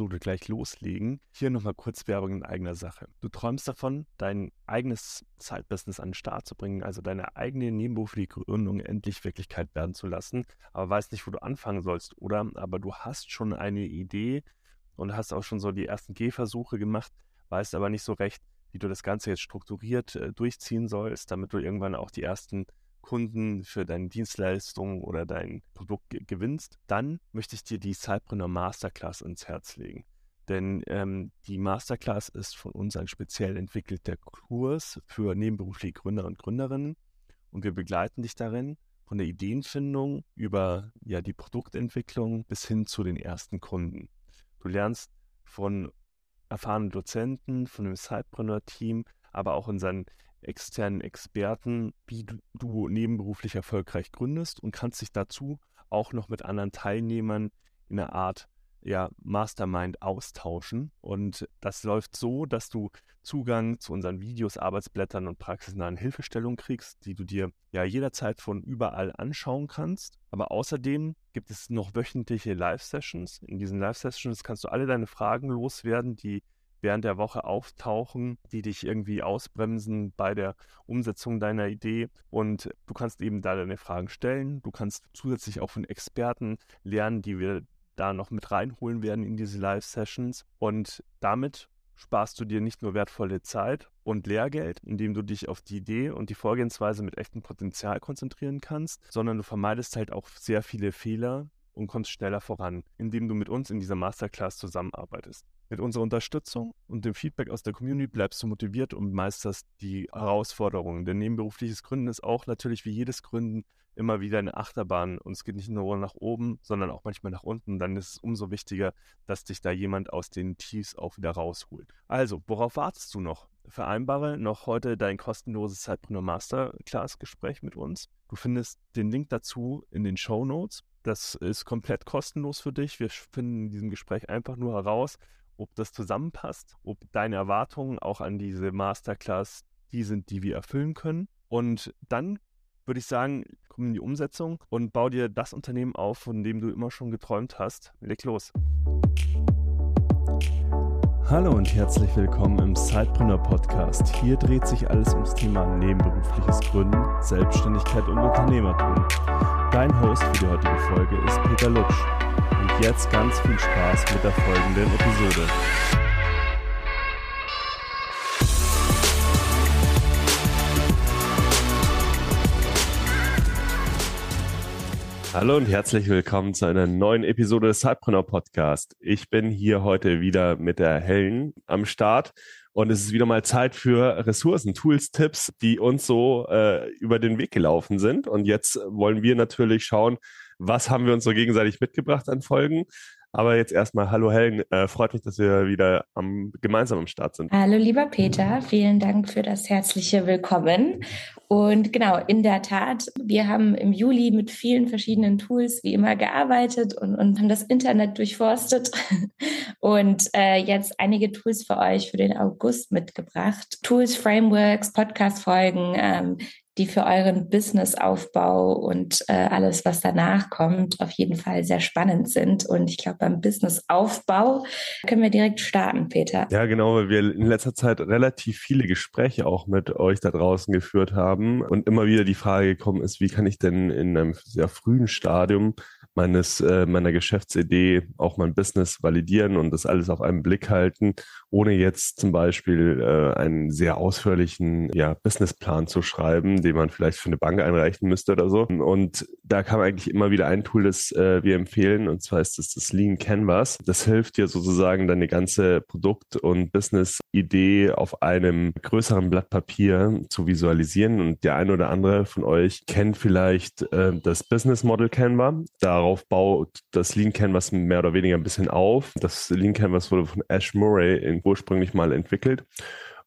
Episode gleich loslegen, hier nochmal kurz Werbung in eigener Sache. Du träumst davon, dein eigenes Zeitbusiness an den Start zu bringen, also deine eigene nebenberufliche Gründung endlich Wirklichkeit werden zu lassen, aber weißt nicht, wo du anfangen sollst, oder? Aber du hast schon eine Idee und hast auch schon so die ersten Gehversuche gemacht, weißt aber nicht so recht, wie du das Ganze jetzt strukturiert äh, durchziehen sollst, damit du irgendwann auch die ersten Kunden für deine Dienstleistung oder dein Produkt gewinnst, dann möchte ich dir die Cypreneur Masterclass ins Herz legen. Denn ähm, die Masterclass ist von uns ein speziell entwickelter Kurs für nebenberufliche Gründer und Gründerinnen. Und wir begleiten dich darin von der Ideenfindung über ja, die Produktentwicklung bis hin zu den ersten Kunden. Du lernst von erfahrenen Dozenten, von dem Cypreneur-Team, aber auch unseren externen Experten, wie du, du nebenberuflich erfolgreich gründest und kannst dich dazu auch noch mit anderen Teilnehmern in einer Art ja, Mastermind austauschen. Und das läuft so, dass du Zugang zu unseren Videos, Arbeitsblättern und praxisnahen Hilfestellungen kriegst, die du dir ja jederzeit von überall anschauen kannst. Aber außerdem gibt es noch wöchentliche Live-Sessions. In diesen Live-Sessions kannst du alle deine Fragen loswerden, die während der Woche auftauchen, die dich irgendwie ausbremsen bei der Umsetzung deiner Idee. Und du kannst eben da deine Fragen stellen. Du kannst zusätzlich auch von Experten lernen, die wir da noch mit reinholen werden in diese Live-Sessions. Und damit sparst du dir nicht nur wertvolle Zeit und Lehrgeld, indem du dich auf die Idee und die Vorgehensweise mit echtem Potenzial konzentrieren kannst, sondern du vermeidest halt auch sehr viele Fehler und kommst schneller voran, indem du mit uns in dieser Masterclass zusammenarbeitest. Mit unserer Unterstützung und dem Feedback aus der Community bleibst du motiviert und meisterst die Herausforderungen. Denn nebenberufliches Gründen ist auch natürlich wie jedes Gründen immer wieder eine Achterbahn und es geht nicht nur nach oben, sondern auch manchmal nach unten. Dann ist es umso wichtiger, dass dich da jemand aus den Tiefs auch wieder rausholt. Also, worauf wartest du noch? Vereinbare noch heute dein kostenloses Zeitpreneur Masterclass Gespräch mit uns. Du findest den Link dazu in den Show Notes. Das ist komplett kostenlos für dich. Wir finden in diesem Gespräch einfach nur heraus, ob das zusammenpasst, ob deine Erwartungen auch an diese Masterclass die sind, die wir erfüllen können. Und dann würde ich sagen, komm in die Umsetzung und bau dir das Unternehmen auf, von dem du immer schon geträumt hast. Leg los. Hallo und herzlich willkommen im Sidepreneur Podcast. Hier dreht sich alles ums Thema nebenberufliches Gründen, Selbstständigkeit und Unternehmertum. Dein Host für die heutige Folge ist Peter Lutsch. Und jetzt ganz viel Spaß mit der folgenden Episode. Hallo und herzlich willkommen zu einer neuen Episode des Cypreneur Podcast. Ich bin hier heute wieder mit der Helen am Start und es ist wieder mal Zeit für Ressourcen, Tools, Tipps, die uns so äh, über den Weg gelaufen sind. Und jetzt wollen wir natürlich schauen, was haben wir uns so gegenseitig mitgebracht an Folgen. Aber jetzt erstmal, hallo Helen, äh, freut mich, dass wir wieder am, gemeinsam am Start sind. Hallo lieber Peter, vielen Dank für das herzliche Willkommen. Und genau, in der Tat, wir haben im Juli mit vielen verschiedenen Tools wie immer gearbeitet und, und haben das Internet durchforstet und äh, jetzt einige Tools für euch für den August mitgebracht. Tools, Frameworks, Podcast-Folgen, ähm, die für euren Businessaufbau und äh, alles, was danach kommt, auf jeden Fall sehr spannend sind. Und ich glaube, beim Businessaufbau können wir direkt starten, Peter. Ja, genau, weil wir in letzter Zeit relativ viele Gespräche auch mit euch da draußen geführt haben und immer wieder die Frage gekommen ist, wie kann ich denn in einem sehr frühen Stadium meines äh, meiner Geschäftsidee auch mein Business validieren und das alles auf einen Blick halten, ohne jetzt zum Beispiel äh, einen sehr ausführlichen ja, Businessplan zu schreiben, den man vielleicht für eine Bank einreichen müsste oder so. Und da kam eigentlich immer wieder ein Tool, das äh, wir empfehlen, und zwar ist das das Lean Canvas. Das hilft dir sozusagen deine ganze Produkt- und Business-Idee auf einem größeren Blatt Papier zu visualisieren. Und der eine oder andere von euch kennt vielleicht äh, das Business Model Canva. Darauf baut das Lean Canvas mehr oder weniger ein bisschen auf. Das Lean Canvas wurde von Ash Murray ursprünglich mal entwickelt.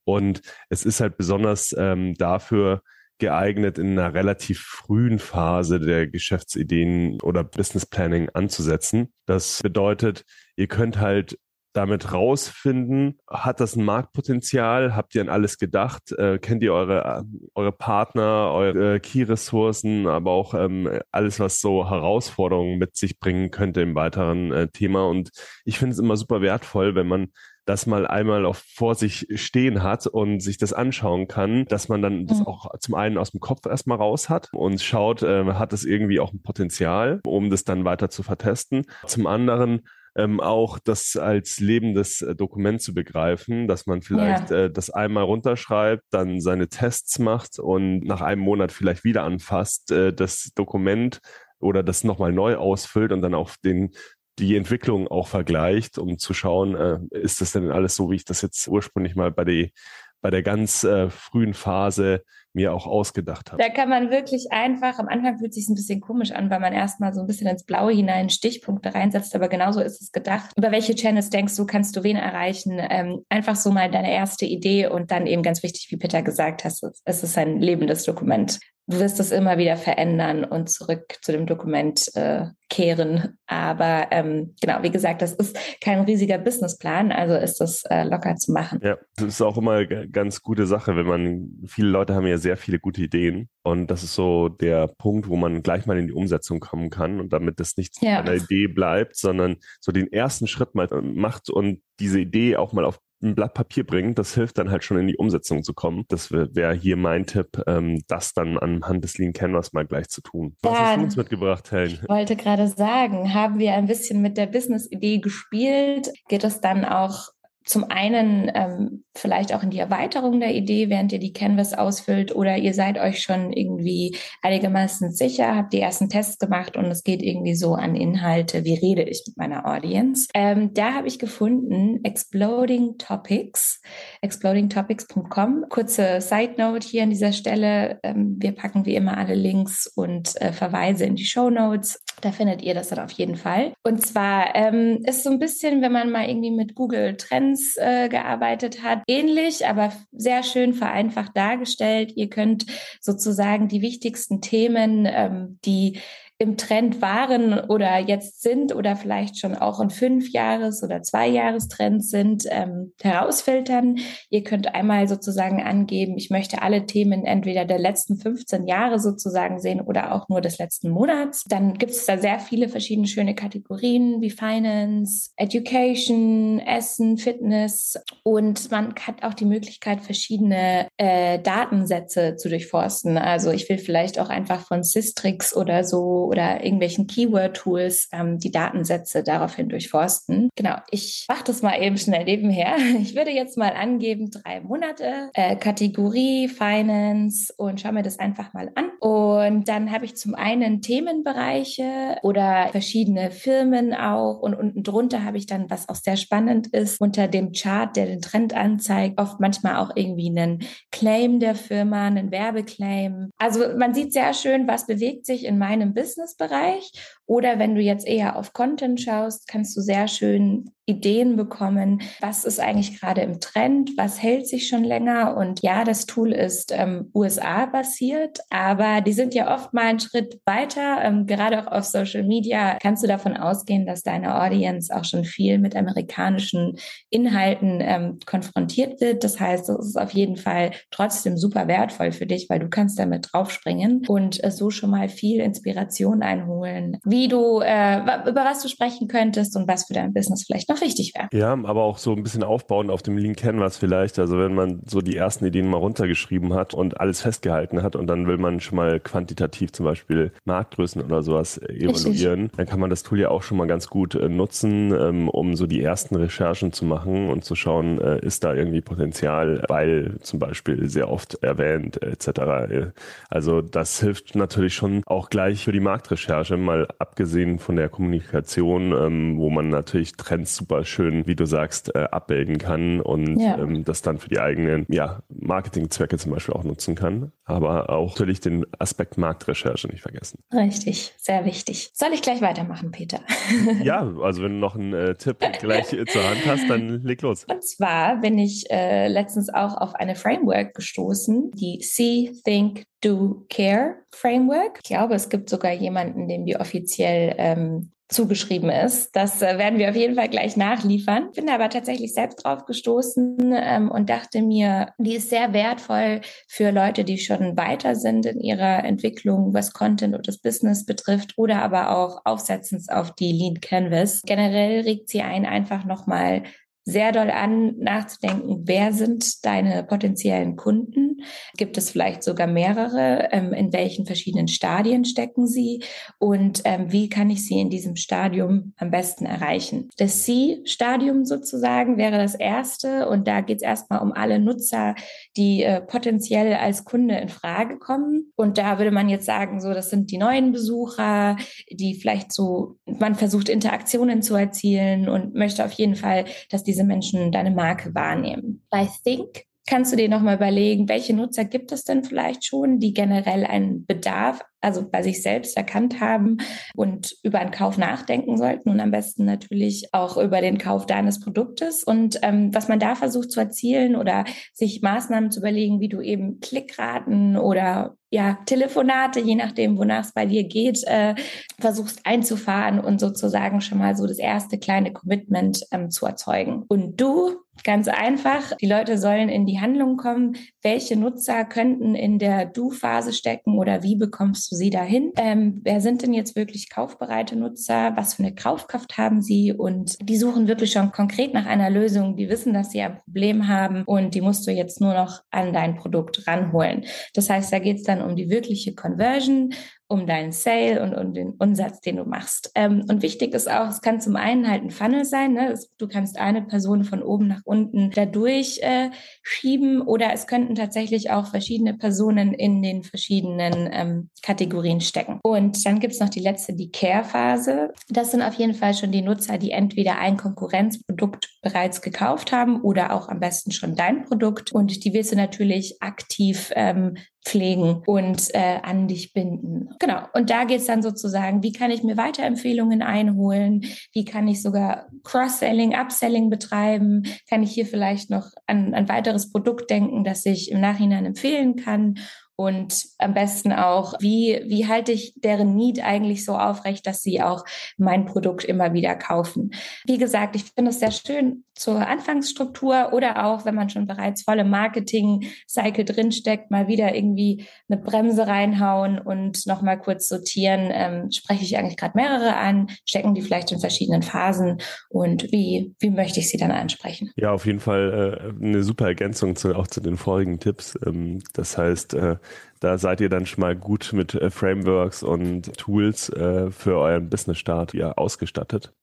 Und es ist halt besonders ähm, dafür geeignet, in einer relativ frühen Phase der Geschäftsideen oder Business Planning anzusetzen. Das bedeutet, ihr könnt halt damit rausfinden, hat das ein Marktpotenzial? Habt ihr an alles gedacht? Äh, kennt ihr eure, eure Partner, eure Key-Ressourcen, aber auch ähm, alles, was so Herausforderungen mit sich bringen könnte im weiteren äh, Thema? Und ich finde es immer super wertvoll, wenn man das mal einmal auf, vor sich stehen hat und sich das anschauen kann, dass man dann das mhm. auch zum einen aus dem Kopf erstmal raus hat und schaut, äh, hat es irgendwie auch ein Potenzial, um das dann weiter zu vertesten. Zum anderen ähm, auch das als lebendes äh, Dokument zu begreifen, dass man vielleicht ja. äh, das einmal runterschreibt, dann seine Tests macht und nach einem Monat vielleicht wieder anfasst, äh, das Dokument oder das nochmal neu ausfüllt und dann auf den die Entwicklung auch vergleicht, um zu schauen, äh, ist das denn alles so, wie ich das jetzt ursprünglich mal bei, die, bei der ganz äh, frühen Phase mir auch ausgedacht habe. Da kann man wirklich einfach, am Anfang fühlt es sich ein bisschen komisch an, weil man erstmal so ein bisschen ins Blaue hinein Stichpunkte reinsetzt, aber genauso ist es gedacht. Über welche Channels denkst du, kannst du wen erreichen? Ähm, einfach so mal deine erste Idee und dann eben ganz wichtig, wie Peter gesagt hat, es ist ein lebendes Dokument du wirst es immer wieder verändern und zurück zu dem Dokument äh, kehren. Aber ähm, genau, wie gesagt, das ist kein riesiger Businessplan, also ist das äh, locker zu machen. Ja, das ist auch immer eine ganz gute Sache, wenn man, viele Leute haben ja sehr viele gute Ideen und das ist so der Punkt, wo man gleich mal in die Umsetzung kommen kann und damit das nicht ja. einer Idee bleibt, sondern so den ersten Schritt mal macht und diese Idee auch mal auf ein Blatt Papier bringen. Das hilft dann halt schon in die Umsetzung zu kommen. Das wäre hier mein Tipp, ähm, das dann anhand des Lean Canvas mal gleich zu tun. Was ja, hast du uns mitgebracht, Helen? Ich wollte gerade sagen, haben wir ein bisschen mit der Business-Idee gespielt? Geht es dann auch zum einen ähm, vielleicht auch in die Erweiterung der Idee, während ihr die Canvas ausfüllt oder ihr seid euch schon irgendwie einigermaßen sicher, habt die ersten Tests gemacht und es geht irgendwie so an Inhalte, wie rede ich mit meiner Audience. Ähm, da habe ich gefunden Exploding Topics, explodingtopics.com. Kurze Side Note hier an dieser Stelle. Ähm, wir packen wie immer alle Links und äh, Verweise in die Show Notes. Da findet ihr das dann auf jeden Fall. Und zwar ähm, ist so ein bisschen, wenn man mal irgendwie mit Google Trends äh, gearbeitet hat, ähnlich, aber sehr schön vereinfacht dargestellt. Ihr könnt sozusagen die wichtigsten Themen, ähm, die im Trend waren oder jetzt sind oder vielleicht schon auch in fünf Jahres- oder zwei Jahrestrends sind, ähm, herausfiltern. Ihr könnt einmal sozusagen angeben, ich möchte alle Themen entweder der letzten 15 Jahre sozusagen sehen oder auch nur des letzten Monats. Dann gibt es da sehr viele verschiedene schöne Kategorien wie Finance, Education, Essen, Fitness und man hat auch die Möglichkeit, verschiedene äh, Datensätze zu durchforsten. Also ich will vielleicht auch einfach von Systrix oder so oder irgendwelchen Keyword-Tools ähm, die Datensätze daraufhin durchforsten. Genau, ich mache das mal eben schnell nebenher. Ich würde jetzt mal angeben, drei Monate, äh, Kategorie, Finance und schaue mir das einfach mal an. Und dann habe ich zum einen Themenbereiche oder verschiedene Firmen auch und unten drunter habe ich dann, was auch sehr spannend ist, unter dem Chart, der den Trend anzeigt, oft manchmal auch irgendwie einen Claim der Firma, einen Werbeclaim. Also man sieht sehr schön, was bewegt sich in meinem Business Business-Bereich. Oder wenn du jetzt eher auf Content schaust, kannst du sehr schön Ideen bekommen, was ist eigentlich gerade im Trend, was hält sich schon länger. Und ja, das Tool ist ähm, USA-basiert, aber die sind ja oft mal einen Schritt weiter. Ähm, gerade auch auf Social Media kannst du davon ausgehen, dass deine Audience auch schon viel mit amerikanischen Inhalten ähm, konfrontiert wird. Das heißt, es ist auf jeden Fall trotzdem super wertvoll für dich, weil du kannst damit draufspringen und äh, so schon mal viel Inspiration einholen, wie du, äh, über was du sprechen könntest und was für dein Business vielleicht noch wichtig wäre. Ja, aber auch so ein bisschen aufbauen auf dem Lean Canvas vielleicht. Also wenn man so die ersten Ideen mal runtergeschrieben hat und alles festgehalten hat und dann will man schon mal quantitativ zum Beispiel Marktgrößen oder sowas evaluieren, Richtig. dann kann man das Tool ja auch schon mal ganz gut äh, nutzen, ähm, um so die ersten Recherchen zu machen und zu schauen, äh, ist da irgendwie Potenzial, weil zum Beispiel sehr oft erwähnt etc. Also das hilft natürlich schon auch gleich für die Marktrecherche, mal abgesehen von der Kommunikation, ähm, wo man natürlich Trends super schön, wie du sagst, äh, abbilden kann und ja. ähm, das dann für die eigenen ja, Marketingzwecke zum Beispiel auch nutzen kann. Aber auch natürlich den Aspekt Marktrecherche nicht vergessen. Richtig, sehr wichtig. Soll ich gleich weitermachen, Peter? ja, also wenn du noch einen äh, Tipp gleich zur Hand hast, dann leg los. Und zwar bin ich äh, letztens auch auf eine Framework gestoßen, die See, Think, Do Care Framework. Ich glaube, es gibt sogar jemanden, den wir offiziell ähm, zugeschrieben ist. Das äh, werden wir auf jeden Fall gleich nachliefern. Bin aber tatsächlich selbst drauf gestoßen ähm, und dachte mir, die ist sehr wertvoll für Leute, die schon weiter sind in ihrer Entwicklung, was Content und das Business betrifft oder aber auch aufsetzens auf die Lean Canvas. Generell regt sie ein, einfach nochmal sehr doll an, nachzudenken, wer sind deine potenziellen Kunden? Gibt es vielleicht sogar mehrere? Ähm, in welchen verschiedenen Stadien stecken sie? Und ähm, wie kann ich sie in diesem Stadium am besten erreichen? Das C-Stadium sozusagen wäre das erste. Und da geht es erstmal um alle Nutzer, die äh, potenziell als Kunde in Frage kommen. Und da würde man jetzt sagen, so, das sind die neuen Besucher, die vielleicht so, man versucht Interaktionen zu erzielen und möchte auf jeden Fall, dass die diese Menschen deine Marke wahrnehmen. Bei Think kannst du dir nochmal überlegen, welche Nutzer gibt es denn vielleicht schon, die generell einen Bedarf, also bei sich selbst erkannt haben und über einen Kauf nachdenken sollten und am besten natürlich auch über den Kauf deines Produktes. Und ähm, was man da versucht zu erzielen oder sich Maßnahmen zu überlegen, wie du eben Klickraten oder ja, Telefonate, je nachdem, wonach es bei dir geht, äh, versuchst einzufahren und sozusagen schon mal so das erste kleine Commitment ähm, zu erzeugen. Und du, ganz einfach, die Leute sollen in die Handlung kommen. Welche Nutzer könnten in der Du-Phase stecken oder wie bekommst du sie dahin? Ähm, wer sind denn jetzt wirklich kaufbereite Nutzer? Was für eine Kaufkraft haben sie? Und die suchen wirklich schon konkret nach einer Lösung. Die wissen, dass sie ein Problem haben und die musst du jetzt nur noch an dein Produkt ranholen. Das heißt, da geht es dann um die wirkliche Conversion, um deinen Sale und um den Umsatz, den du machst. Ähm, und wichtig ist auch, es kann zum einen halt ein Funnel sein. Ne? Du kannst eine Person von oben nach unten dadurch äh, schieben oder es könnten tatsächlich auch verschiedene Personen in den verschiedenen ähm, Kategorien stecken. Und dann gibt es noch die letzte, die Care-Phase. Das sind auf jeden Fall schon die Nutzer, die entweder ein Konkurrenzprodukt bereits gekauft haben oder auch am besten schon dein Produkt. Und die willst du natürlich aktiv ähm, pflegen und äh, an dich binden. Genau. Und da geht's dann sozusagen, wie kann ich mir Weiterempfehlungen einholen? Wie kann ich sogar Cross-Selling, Upselling betreiben? Kann ich hier vielleicht noch an ein weiteres Produkt denken, das ich im Nachhinein empfehlen kann? Und am besten auch, wie, wie halte ich deren Need eigentlich so aufrecht, dass sie auch mein Produkt immer wieder kaufen. Wie gesagt, ich finde es sehr schön zur Anfangsstruktur oder auch, wenn man schon bereits voll im Marketing-Cycle drinsteckt, mal wieder irgendwie eine Bremse reinhauen und nochmal kurz sortieren. Ähm, spreche ich eigentlich gerade mehrere an? Stecken die vielleicht in verschiedenen Phasen? Und wie, wie möchte ich sie dann ansprechen? Ja, auf jeden Fall äh, eine super Ergänzung zu, auch zu den vorigen Tipps. Ähm, das heißt, äh, da seid ihr dann schon mal gut mit äh, Frameworks und Tools äh, für euren Business-Start ja ausgestattet.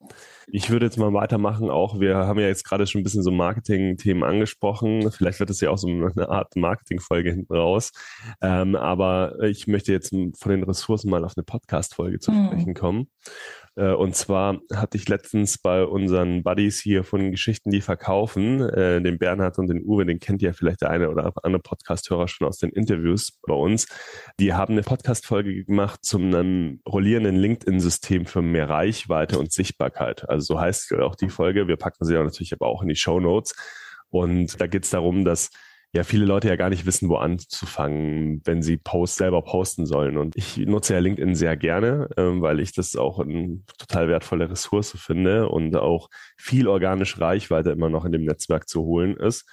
Ich würde jetzt mal weitermachen. Auch wir haben ja jetzt gerade schon ein bisschen so Marketing-Themen angesprochen. Vielleicht wird es ja auch so eine Art Marketing-Folge hinten raus. Ähm, aber ich möchte jetzt von den Ressourcen mal auf eine Podcast-Folge zu mhm. sprechen kommen. Äh, und zwar hatte ich letztens bei unseren Buddies hier von Geschichten, die verkaufen, äh, den Bernhard und den Uwe, den kennt ja vielleicht der eine oder andere Podcast-Hörer schon aus den Interviews bei uns. Die haben eine Podcast-Folge gemacht zum einem rollierenden LinkedIn-System für mehr Reichweite und Sichtbarkeit. Also so heißt auch die Folge. Wir packen sie ja natürlich aber auch in die Show Notes. Und da geht es darum, dass ja viele Leute ja gar nicht wissen, wo anzufangen, wenn sie Posts selber posten sollen. Und ich nutze ja LinkedIn sehr gerne, ähm, weil ich das auch eine total wertvolle Ressource finde und auch viel organische Reichweite immer noch in dem Netzwerk zu holen ist.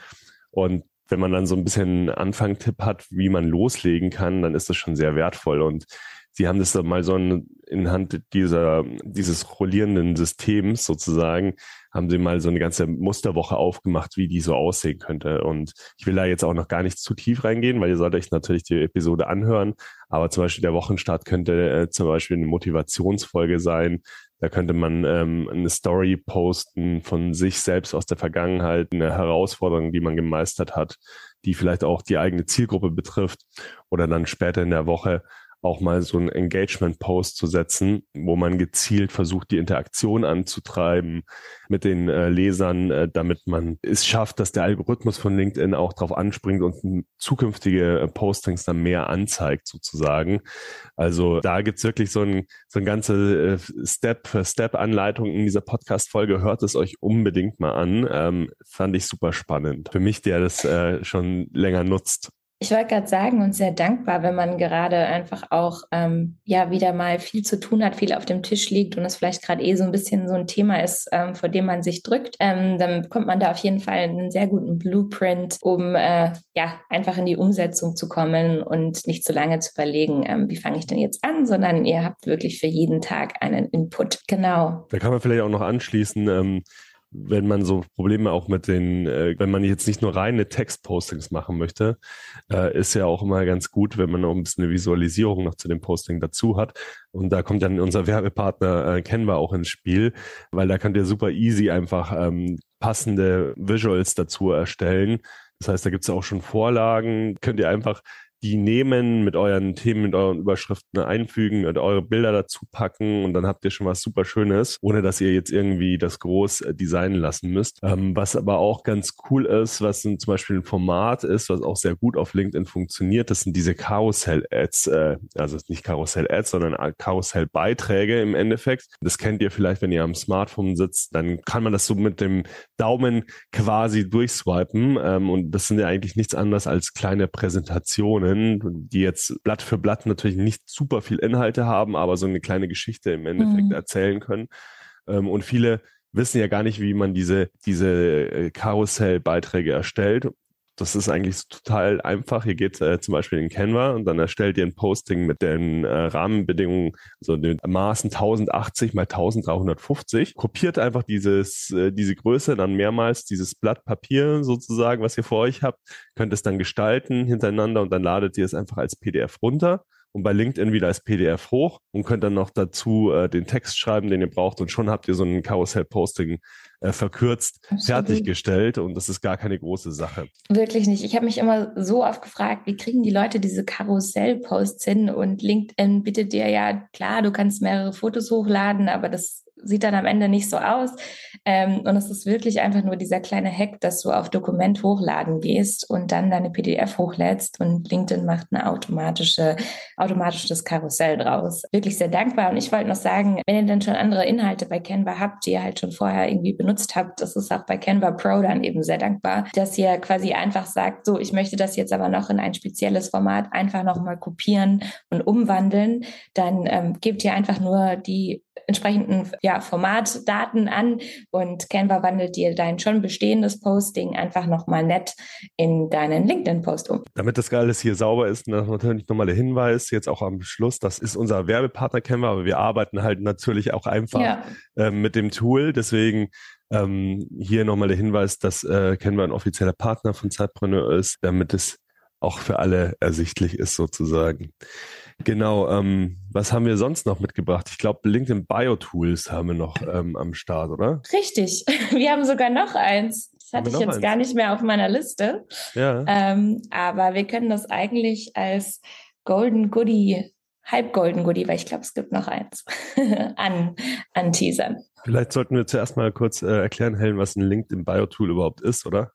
Und wenn man dann so ein bisschen Anfangtipp hat, wie man loslegen kann, dann ist das schon sehr wertvoll. Und sie haben das dann mal so in, Hand dieser, dieses rollierenden Systems sozusagen haben sie mal so eine ganze Musterwoche aufgemacht, wie die so aussehen könnte. Und ich will da jetzt auch noch gar nicht zu tief reingehen, weil ihr sollt euch natürlich die Episode anhören. Aber zum Beispiel der Wochenstart könnte äh, zum Beispiel eine Motivationsfolge sein. Da könnte man ähm, eine Story posten von sich selbst aus der Vergangenheit, eine Herausforderung, die man gemeistert hat, die vielleicht auch die eigene Zielgruppe betrifft. Oder dann später in der Woche auch mal so einen Engagement-Post zu setzen, wo man gezielt versucht, die Interaktion anzutreiben mit den äh, Lesern, äh, damit man es schafft, dass der Algorithmus von LinkedIn auch darauf anspringt und zukünftige äh, Postings dann mehr anzeigt, sozusagen. Also da gibt's wirklich so ein, so ein ganze äh, Step-für-Step-Anleitung in dieser Podcast-Folge. Hört es euch unbedingt mal an. Ähm, fand ich super spannend. Für mich, der das äh, schon länger nutzt Ich wollte gerade sagen und sehr dankbar, wenn man gerade einfach auch ähm, ja wieder mal viel zu tun hat, viel auf dem Tisch liegt und es vielleicht gerade eh so ein bisschen so ein Thema ist, ähm, vor dem man sich drückt, ähm, dann bekommt man da auf jeden Fall einen sehr guten Blueprint, um äh, ja einfach in die Umsetzung zu kommen und nicht zu lange zu überlegen, ähm, wie fange ich denn jetzt an, sondern ihr habt wirklich für jeden Tag einen Input. Genau. Da kann man vielleicht auch noch anschließen. Wenn man so Probleme auch mit den, äh, wenn man jetzt nicht nur reine Textpostings machen möchte, äh, ist ja auch immer ganz gut, wenn man noch ein bisschen eine Visualisierung noch zu dem Posting dazu hat. Und da kommt dann unser Werbepartner äh, Canva auch ins Spiel, weil da könnt ihr super easy einfach ähm, passende Visuals dazu erstellen. Das heißt, da gibt es auch schon Vorlagen, könnt ihr einfach die nehmen, mit euren Themen, mit euren Überschriften einfügen und eure Bilder dazu packen und dann habt ihr schon was super Schönes, ohne dass ihr jetzt irgendwie das groß äh, designen lassen müsst. Ähm, was aber auch ganz cool ist, was zum Beispiel ein Format ist, was auch sehr gut auf LinkedIn funktioniert, das sind diese Karussell-Ads, äh, also nicht Karussell-Ads, sondern Karussell-Beiträge im Endeffekt. Das kennt ihr vielleicht, wenn ihr am Smartphone sitzt, dann kann man das so mit dem Daumen quasi durchswipen ähm, und das sind ja eigentlich nichts anderes als kleine Präsentationen Erzählungen, die jetzt Blatt für Blatt natürlich nicht super viel Inhalte haben, aber so eine kleine Geschichte im Endeffekt mhm. erzählen können. Ähm, und viele wissen ja gar nicht, wie man diese, diese äh, Karussellbeiträge erstellt. Das ist eigentlich total einfach. Ihr geht äh, zum Beispiel in Canva und dann erstellt ihr ein Posting mit den äh, Rahmenbedingungen, so den Maßen 1080 mal 1350. Kopiert einfach dieses, äh, diese Größe dann mehrmals, dieses Blatt Papier sozusagen, was ihr vor euch habt, könnt es dann gestalten hintereinander und dann ladet ihr es einfach als PDF runter und bei LinkedIn wieder als PDF hoch und könnt dann noch dazu äh, den Text schreiben, den ihr braucht und schon habt ihr so ein Karussell-Posting äh, verkürzt Absolut. fertiggestellt und das ist gar keine große Sache. Wirklich nicht. Ich habe mich immer so oft gefragt, wie kriegen die Leute diese Karussell-Posts hin und LinkedIn bietet dir ja, klar, du kannst mehrere Fotos hochladen, aber das sieht dann am Ende nicht so aus. Ähm, und es ist wirklich einfach nur dieser kleine Hack, dass du auf Dokument hochladen gehst und dann deine PDF hochlädst und LinkedIn macht eine automatische, automatisches Karussell draus. Wirklich sehr dankbar. Und ich wollte noch sagen, wenn ihr dann schon andere Inhalte bei Canva habt, die ihr halt schon vorher irgendwie benutzt habt, das ist auch bei Canva Pro dann eben sehr dankbar, dass ihr quasi einfach sagt, so, ich möchte das jetzt aber noch in ein spezielles Format einfach nochmal kopieren und umwandeln. Dann ähm, gebt ihr einfach nur die entsprechenden ja, Formatdaten an und Canva wandelt dir dein schon bestehendes Posting einfach nochmal nett in deinen LinkedIn-Post um. Damit das alles hier sauber ist, natürlich nochmal der Hinweis, jetzt auch am Schluss, das ist unser Werbepartner Canva, aber wir arbeiten halt natürlich auch einfach ja. äh, mit dem Tool, deswegen ähm, hier nochmal der Hinweis, dass äh, Canva ein offizieller Partner von Zeitpreneur ist, damit es auch für alle ersichtlich ist sozusagen. Genau, ähm, was haben wir sonst noch mitgebracht? Ich glaube, LinkedIn Bio-Tools haben wir noch ähm, am Start, oder? Richtig. Wir haben sogar noch eins. Das hatte ich jetzt eins? gar nicht mehr auf meiner Liste. Ja. Ähm, aber wir können das eigentlich als Golden Goodie, halb Golden Goodie, weil ich glaube, es gibt noch eins, an, an Teasern. Vielleicht sollten wir zuerst mal kurz äh, erklären, Helen, was ein LinkedIn Bio-Tool überhaupt ist, oder?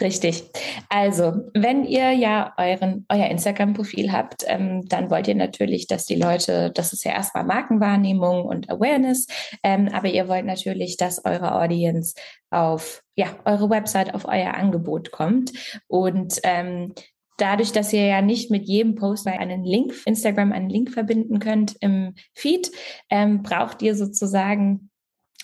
Richtig. Also, wenn ihr ja euren, euer Instagram-Profil habt, ähm, dann wollt ihr natürlich, dass die Leute, das ist ja erstmal Markenwahrnehmung und Awareness, ähm, aber ihr wollt natürlich, dass eure Audience auf ja, eure Website, auf euer Angebot kommt. Und ähm, dadurch, dass ihr ja nicht mit jedem Post einen Link, Instagram einen Link verbinden könnt im Feed, ähm, braucht ihr sozusagen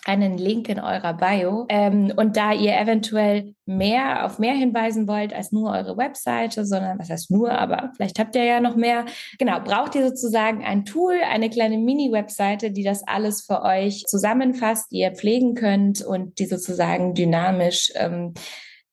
einen Link in eurer Bio. Ähm, und da ihr eventuell mehr auf mehr hinweisen wollt als nur eure Webseite, sondern was heißt nur, aber vielleicht habt ihr ja noch mehr. Genau, braucht ihr sozusagen ein Tool, eine kleine Mini-Webseite, die das alles für euch zusammenfasst, die ihr pflegen könnt und die sozusagen dynamisch, ähm,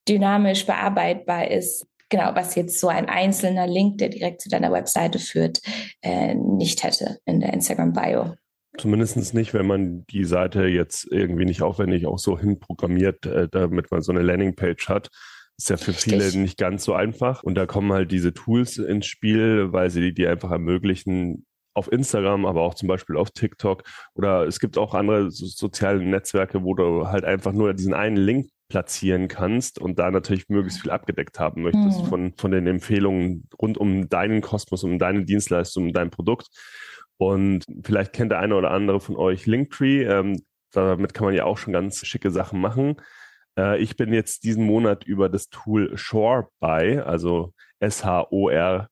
dynamisch bearbeitbar ist. Genau, was jetzt so ein einzelner Link, der direkt zu deiner Webseite führt, äh, nicht hätte in der Instagram-Bio. Zumindest nicht, wenn man die Seite jetzt irgendwie nicht aufwendig auch so hinprogrammiert, äh, damit man so eine Landingpage hat. Ist ja für Richtig. viele nicht ganz so einfach. Und da kommen halt diese Tools ins Spiel, weil sie die einfach ermöglichen, auf Instagram, aber auch zum Beispiel auf TikTok oder es gibt auch andere so soziale Netzwerke, wo du halt einfach nur diesen einen Link platzieren kannst und da natürlich möglichst viel abgedeckt haben möchtest mhm. von, von den Empfehlungen rund um deinen Kosmos, um deine Dienstleistung, um dein Produkt. Und vielleicht kennt der eine oder andere von euch Linktree. Ähm, damit kann man ja auch schon ganz schicke Sachen machen. Äh, ich bin jetzt diesen Monat über das Tool Shorebuy, also S-H-O-R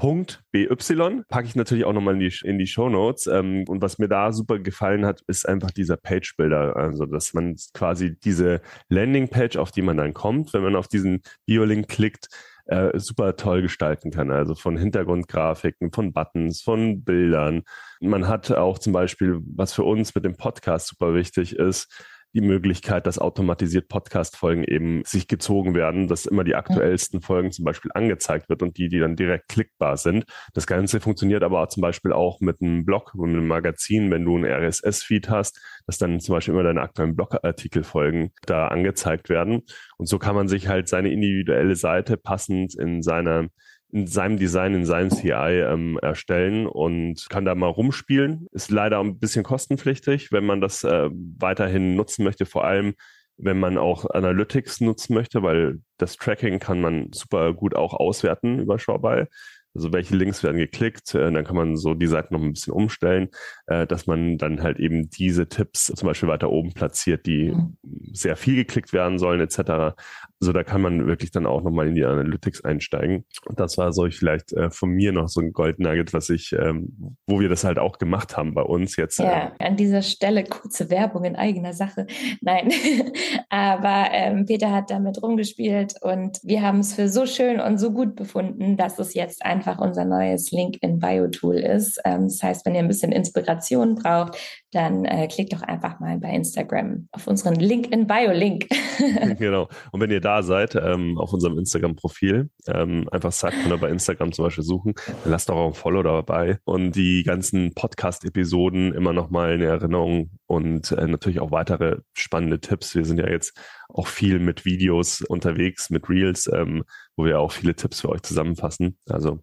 BY packe ich natürlich auch nochmal in die, in die Show Notes. Ähm, und was mir da super gefallen hat, ist einfach dieser Page Builder. Also, dass man quasi diese Landingpage, auf die man dann kommt, wenn man auf diesen Bio-Link klickt, äh, super toll gestalten kann. Also von Hintergrundgrafiken, von Buttons, von Bildern. Man hat auch zum Beispiel, was für uns mit dem Podcast super wichtig ist, die Möglichkeit, dass automatisiert Podcast-Folgen eben sich gezogen werden, dass immer die aktuellsten Folgen zum Beispiel angezeigt wird und die, die dann direkt klickbar sind. Das Ganze funktioniert aber zum Beispiel auch mit einem Blog und einem Magazin, wenn du einen RSS-Feed hast, dass dann zum Beispiel immer deine aktuellen Blogartikelfolgen da angezeigt werden. Und so kann man sich halt seine individuelle Seite passend in seiner in seinem Design, in seinem CI ähm, erstellen und kann da mal rumspielen. Ist leider ein bisschen kostenpflichtig, wenn man das äh, weiterhin nutzen möchte, vor allem wenn man auch Analytics nutzen möchte, weil das Tracking kann man super gut auch auswerten über Shopify. Also welche Links werden geklickt, äh, dann kann man so die Seite noch ein bisschen umstellen, äh, dass man dann halt eben diese Tipps zum Beispiel weiter oben platziert, die mhm. sehr viel geklickt werden sollen etc. Also da kann man wirklich dann auch nochmal in die Analytics einsteigen. Und das war so vielleicht äh, von mir noch so ein Gold Nugget, was ich, ähm, wo wir das halt auch gemacht haben bei uns jetzt. Ja, an dieser Stelle kurze Werbung in eigener Sache. Nein, aber ähm, Peter hat damit rumgespielt und wir haben es für so schön und so gut befunden, dass es jetzt ein einfach unser neues LinkedIn-Bio-Tool ist. Ähm, das heißt, wenn ihr ein bisschen Inspiration braucht, dann äh, klickt doch einfach mal bei Instagram auf unseren LinkedIn-Bio-Link. genau. Und wenn ihr da seid, ähm, auf unserem Instagram-Profil, ähm, einfach Sidepreneur bei Instagram zum Beispiel suchen, dann lasst doch auch ein Follow dabei und die ganzen Podcast-Episoden immer noch mal in Erinnerung und äh, natürlich auch weitere spannende Tipps. Wir sind ja jetzt auch viel mit Videos unterwegs, mit Reels, ähm, wo wir auch viele Tipps für euch zusammenfassen. Also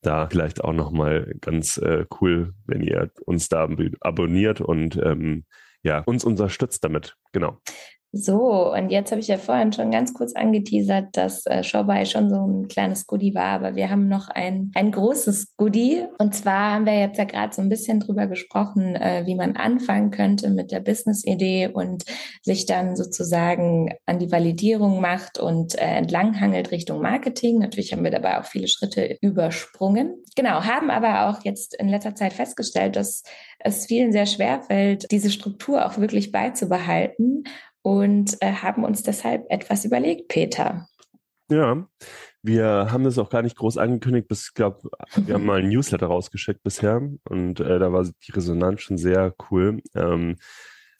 da vielleicht auch nochmal ganz äh, cool, wenn ihr uns da abonniert und ähm, ja, uns unterstützt damit. Genau. So, und jetzt habe ich ja vorhin schon ganz kurz angeteasert, dass äh, Showbuy schon so ein kleines Goodie war, aber wir haben noch ein, ein großes Goodie. Und zwar haben wir jetzt ja gerade so ein bisschen drüber gesprochen, äh, wie man anfangen könnte mit der Business-Idee und sich dann sozusagen an die Validierung macht und äh, entlanghangelt Richtung Marketing. Natürlich haben wir dabei auch viele Schritte übersprungen. Genau, haben aber auch jetzt in letzter Zeit festgestellt, dass es vielen sehr schwer fällt, diese Struktur auch wirklich beizubehalten und äh, haben uns deshalb etwas überlegt, Peter. Ja, wir haben das auch gar nicht groß angekündigt, bis ich glaube, wir haben mal ein Newsletter rausgeschickt bisher und äh, da war die Resonanz schon sehr cool. Ähm,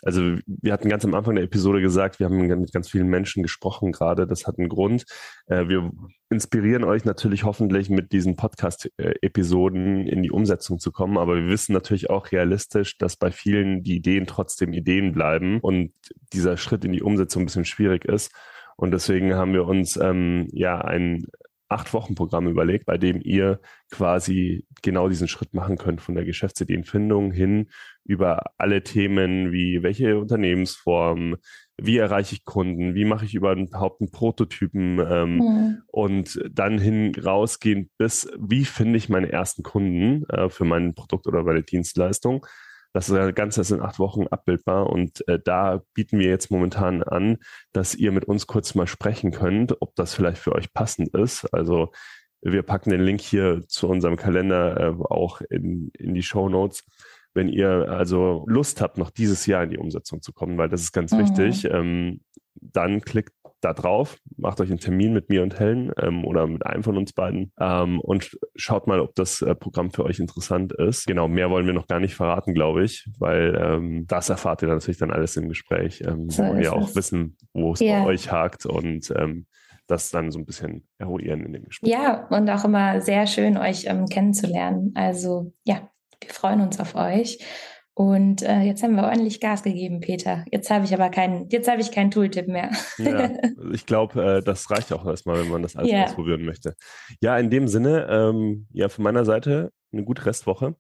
also wir hatten ganz am Anfang der Episode gesagt, wir haben mit ganz vielen Menschen gesprochen gerade. Das hat einen Grund. Äh, wir inspirieren euch natürlich hoffentlich mit diesen Podcast-Episoden in die Umsetzung zu kommen. Aber wir wissen natürlich auch realistisch, dass bei vielen die Ideen trotzdem Ideen bleiben und dieser Schritt in die Umsetzung ein bisschen schwierig ist. Und deswegen haben wir uns ähm, ja ein acht Wochen Programm überlegt, bei dem ihr quasi genau diesen Schritt machen könnt von der Geschäftsideenfindung hin über alle Themen wie welche Unternehmensform, wie erreiche ich Kunden, wie mache ich überhaupt einen Prototypen ähm, mhm. und dann hin rausgehen bis wie finde ich meine ersten Kunden äh, für mein Produkt oder meine Dienstleistung das Ganze ist in acht Wochen abbildbar und äh, da bieten wir jetzt momentan an, dass ihr mit uns kurz mal sprechen könnt, ob das vielleicht für euch passend ist. Also wir packen den Link hier zu unserem Kalender äh, auch in, in die Show Notes. Wenn ihr also Lust habt, noch dieses Jahr in die Umsetzung zu kommen, weil das ist ganz mhm. wichtig, ähm, dann klickt da drauf, macht euch einen Termin mit mir und Helen ähm, oder mit einem von uns beiden ähm, und schaut mal, ob das äh, Programm für euch interessant ist. Genau, mehr wollen wir noch gar nicht verraten, glaube ich, weil ähm, das erfahrt ihr dann natürlich dann alles im Gespräch, ähm, so wo wir auch wissen, wo es yeah. bei euch hakt und ähm, das dann so ein bisschen eruieren in dem Gespräch. Ja, und auch immer sehr schön, euch ähm, kennenzulernen. Also ja, wir freuen uns auf euch. Und äh, jetzt haben wir ordentlich Gas gegeben, Peter. Jetzt habe ich aber keinen, jetzt habe ich keinen Tooltip mehr. ja, ich glaube, äh, das reicht auch erstmal, wenn man das alles ja. ausprobieren möchte. Ja, in dem Sinne, ähm, ja, von meiner Seite eine gute Restwoche.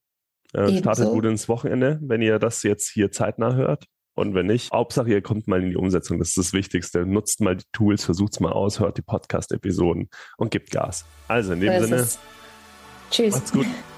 Äh, startet gut ins Wochenende, wenn ihr das jetzt hier zeitnah hört. Und wenn nicht, Hauptsache, ihr kommt mal in die Umsetzung. Das ist das Wichtigste. Nutzt mal die Tools, versucht es mal aus, hört die Podcast-Episoden und gibt Gas. Also in dem Sinne, Tschüss. Macht's gut.